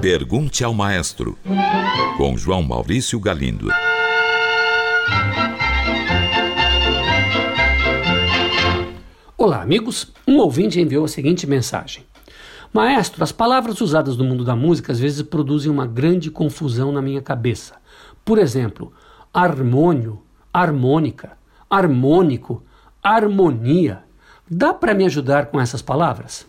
Pergunte ao Maestro, com João Maurício Galindo. Olá, amigos. Um ouvinte enviou a seguinte mensagem: Maestro, as palavras usadas no mundo da música às vezes produzem uma grande confusão na minha cabeça. Por exemplo, harmônio, harmônica, harmônico, harmonia. Dá para me ajudar com essas palavras?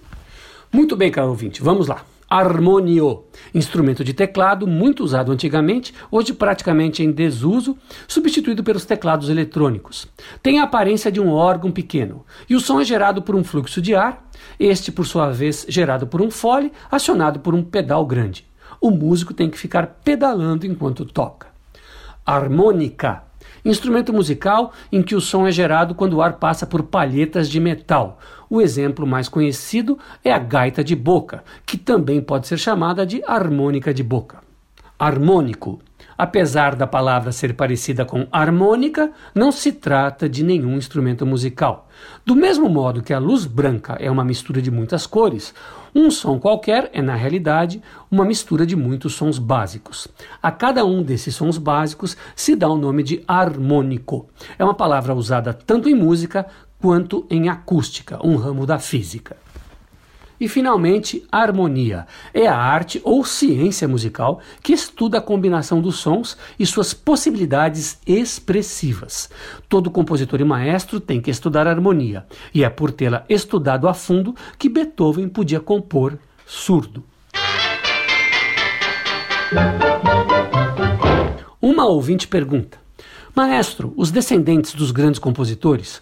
Muito bem, caro ouvinte, vamos lá. Harmonio, instrumento de teclado muito usado antigamente, hoje praticamente em desuso, substituído pelos teclados eletrônicos. Tem a aparência de um órgão pequeno e o som é gerado por um fluxo de ar, este por sua vez gerado por um fole acionado por um pedal grande. O músico tem que ficar pedalando enquanto toca. Harmônica instrumento musical em que o som é gerado quando o ar passa por palhetas de metal. O exemplo mais conhecido é a gaita de boca, que também pode ser chamada de harmônica de boca. Harmônico. Apesar da palavra ser parecida com harmônica, não se trata de nenhum instrumento musical. Do mesmo modo que a luz branca é uma mistura de muitas cores, um som qualquer é, na realidade, uma mistura de muitos sons básicos. A cada um desses sons básicos se dá o nome de harmônico. É uma palavra usada tanto em música quanto em acústica, um ramo da física. E finalmente, harmonia é a arte ou ciência musical que estuda a combinação dos sons e suas possibilidades expressivas. Todo compositor e maestro tem que estudar harmonia, e é por tê-la estudado a fundo que Beethoven podia compor surdo. Uma ouvinte pergunta: Maestro, os descendentes dos grandes compositores,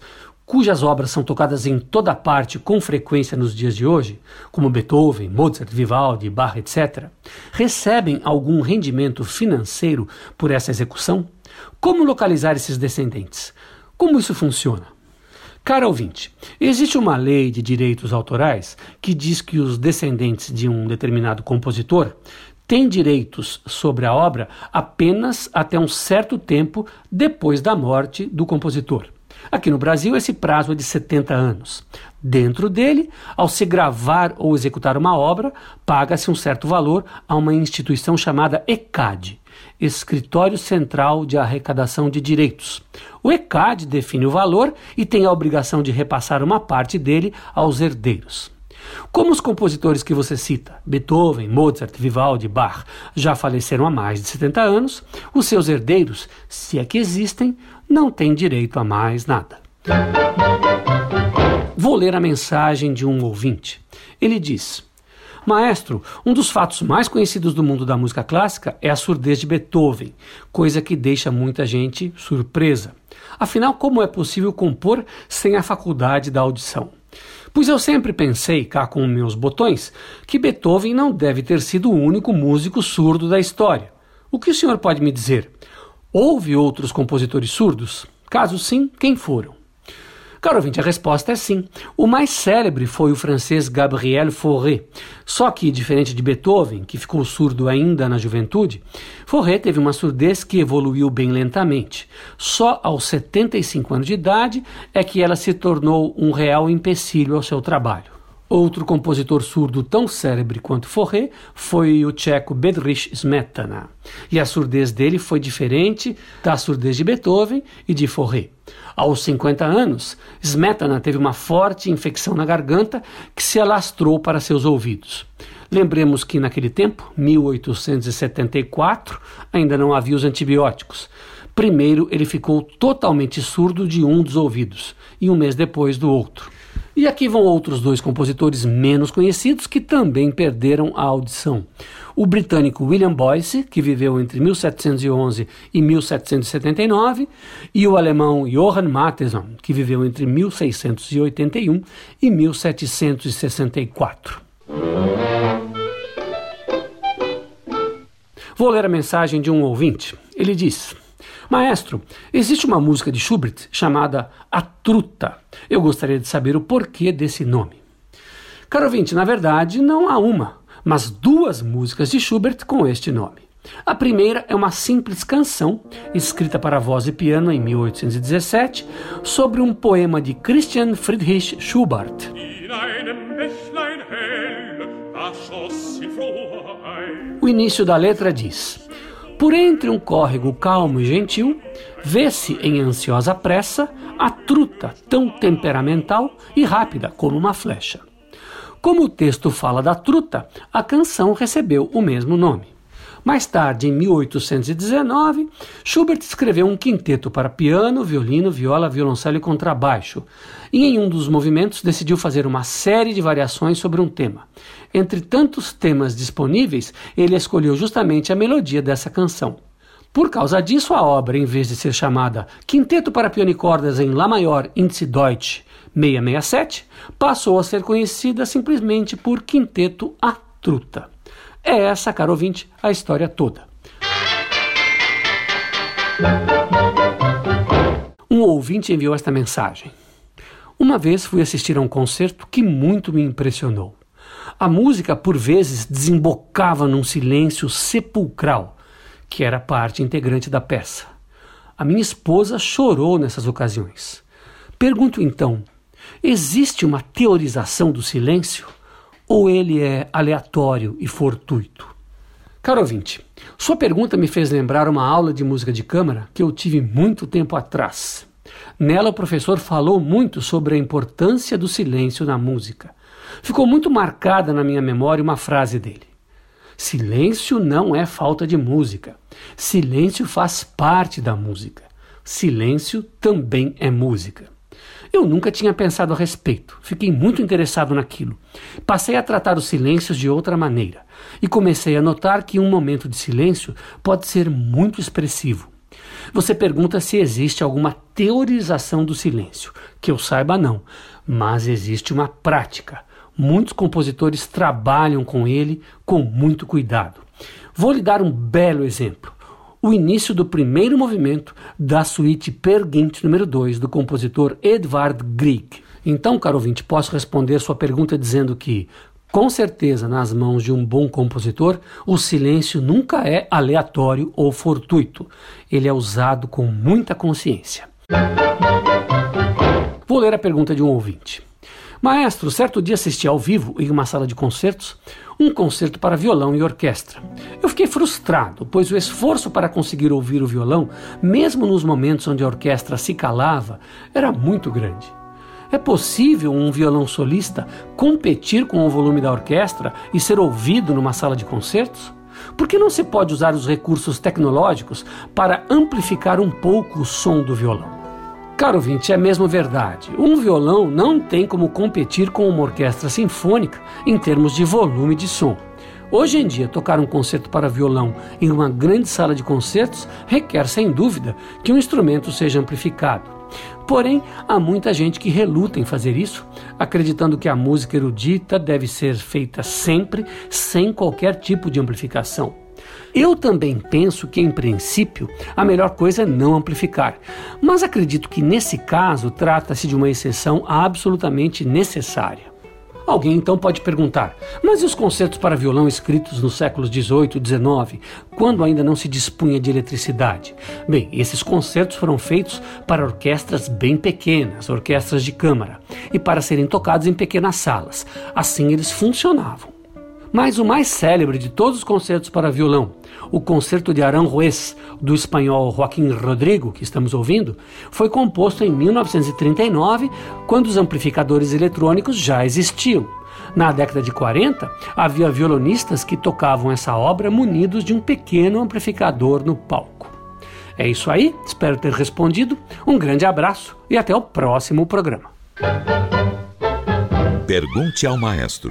cujas obras são tocadas em toda parte com frequência nos dias de hoje, como Beethoven, Mozart, Vivaldi, Bach, etc., recebem algum rendimento financeiro por essa execução? Como localizar esses descendentes? Como isso funciona? Cara ouvinte, existe uma lei de direitos autorais que diz que os descendentes de um determinado compositor têm direitos sobre a obra apenas até um certo tempo depois da morte do compositor. Aqui no Brasil, esse prazo é de 70 anos. Dentro dele, ao se gravar ou executar uma obra, paga-se um certo valor a uma instituição chamada ECAD, Escritório Central de Arrecadação de Direitos. O ECAD define o valor e tem a obrigação de repassar uma parte dele aos herdeiros. Como os compositores que você cita, Beethoven, Mozart, Vivaldi, Bach, já faleceram há mais de 70 anos, os seus herdeiros, se é que existem, não têm direito a mais nada. Vou ler a mensagem de um ouvinte. Ele diz: Maestro, um dos fatos mais conhecidos do mundo da música clássica é a surdez de Beethoven, coisa que deixa muita gente surpresa. Afinal, como é possível compor sem a faculdade da audição? Pois eu sempre pensei, cá com meus botões, que Beethoven não deve ter sido o único músico surdo da história. O que o senhor pode me dizer? Houve outros compositores surdos? Caso sim, quem foram? Caro ouvinte, a resposta é sim. O mais célebre foi o francês Gabriel Fauré. Só que, diferente de Beethoven, que ficou surdo ainda na juventude, Fauré teve uma surdez que evoluiu bem lentamente. Só aos 75 anos de idade é que ela se tornou um real empecilho ao seu trabalho. Outro compositor surdo tão célebre quanto Fauré foi o tcheco Bedřich Smetana. E a surdez dele foi diferente da surdez de Beethoven e de Fauré. Aos 50 anos, Smetana teve uma forte infecção na garganta que se alastrou para seus ouvidos. Lembremos que naquele tempo, 1874, ainda não havia os antibióticos. Primeiro, ele ficou totalmente surdo de um dos ouvidos e um mês depois do outro. E aqui vão outros dois compositores menos conhecidos que também perderam a audição. O britânico William Boyce, que viveu entre 1711 e 1779, e o alemão Johann Mattheson, que viveu entre 1681 e 1764. Vou ler a mensagem de um ouvinte. Ele diz: Maestro, existe uma música de Schubert chamada A Truta. Eu gostaria de saber o porquê desse nome. Caro ouvinte, na verdade não há uma, mas duas músicas de Schubert com este nome. A primeira é uma simples canção, escrita para voz e piano em 1817, sobre um poema de Christian Friedrich Schubert. O início da letra diz: Por entre um córrego calmo e gentil, vê-se em ansiosa pressa a truta tão temperamental e rápida como uma flecha. Como o texto fala da truta, a canção recebeu o mesmo nome. Mais tarde, em 1819, Schubert escreveu um quinteto para piano, violino, viola, violoncelo e contrabaixo, e em um dos movimentos decidiu fazer uma série de variações sobre um tema. Entre tantos temas disponíveis, ele escolheu justamente a melodia dessa canção. Por causa disso, a obra, em vez de ser chamada Quinteto para Piano e Cordas em Lá maior Índice Deutsch 667 passou a ser conhecida simplesmente por Quinteto A Truta. É essa, caro ouvinte, a história toda. Um ouvinte enviou esta mensagem. Uma vez fui assistir a um concerto que muito me impressionou. A música, por vezes, desembocava num silêncio sepulcral, que era parte integrante da peça. A minha esposa chorou nessas ocasiões. Pergunto então: Existe uma teorização do silêncio ou ele é aleatório e fortuito? Caro ouvinte, sua pergunta me fez lembrar uma aula de música de câmara que eu tive muito tempo atrás. Nela, o professor falou muito sobre a importância do silêncio na música. Ficou muito marcada na minha memória uma frase dele: Silêncio não é falta de música. Silêncio faz parte da música. Silêncio também é música. Eu nunca tinha pensado a respeito, fiquei muito interessado naquilo. Passei a tratar os silêncios de outra maneira e comecei a notar que um momento de silêncio pode ser muito expressivo. Você pergunta se existe alguma teorização do silêncio. Que eu saiba, não, mas existe uma prática. Muitos compositores trabalham com ele com muito cuidado. Vou lhe dar um belo exemplo o início do primeiro movimento da suíte Per número 2 do compositor Edvard Grieg. Então, caro ouvinte, posso responder sua pergunta dizendo que, com certeza, nas mãos de um bom compositor, o silêncio nunca é aleatório ou fortuito. Ele é usado com muita consciência. Vou ler a pergunta de um ouvinte. Maestro, certo dia assisti ao vivo, em uma sala de concertos, um concerto para violão e orquestra. Eu fiquei frustrado, pois o esforço para conseguir ouvir o violão, mesmo nos momentos onde a orquestra se calava, era muito grande. É possível um violão solista competir com o volume da orquestra e ser ouvido numa sala de concertos? Por que não se pode usar os recursos tecnológicos para amplificar um pouco o som do violão? Caro ouvinte, é mesmo verdade. Um violão não tem como competir com uma orquestra sinfônica em termos de volume de som. Hoje em dia, tocar um concerto para violão em uma grande sala de concertos requer, sem dúvida, que o instrumento seja amplificado. Porém, há muita gente que reluta em fazer isso, acreditando que a música erudita deve ser feita sempre sem qualquer tipo de amplificação. Eu também penso que, em princípio, a melhor coisa é não amplificar, mas acredito que nesse caso trata-se de uma exceção absolutamente necessária. Alguém então pode perguntar: mas e os concertos para violão escritos nos séculos XVIII e XIX, quando ainda não se dispunha de eletricidade? Bem, esses concertos foram feitos para orquestras bem pequenas, orquestras de câmara, e para serem tocados em pequenas salas. Assim eles funcionavam. Mas o mais célebre de todos os concertos para violão, o Concerto de Aranjuez, do espanhol Joaquim Rodrigo, que estamos ouvindo, foi composto em 1939, quando os amplificadores eletrônicos já existiam. Na década de 40, havia violonistas que tocavam essa obra munidos de um pequeno amplificador no palco. É isso aí, espero ter respondido. Um grande abraço e até o próximo programa. Pergunte ao maestro.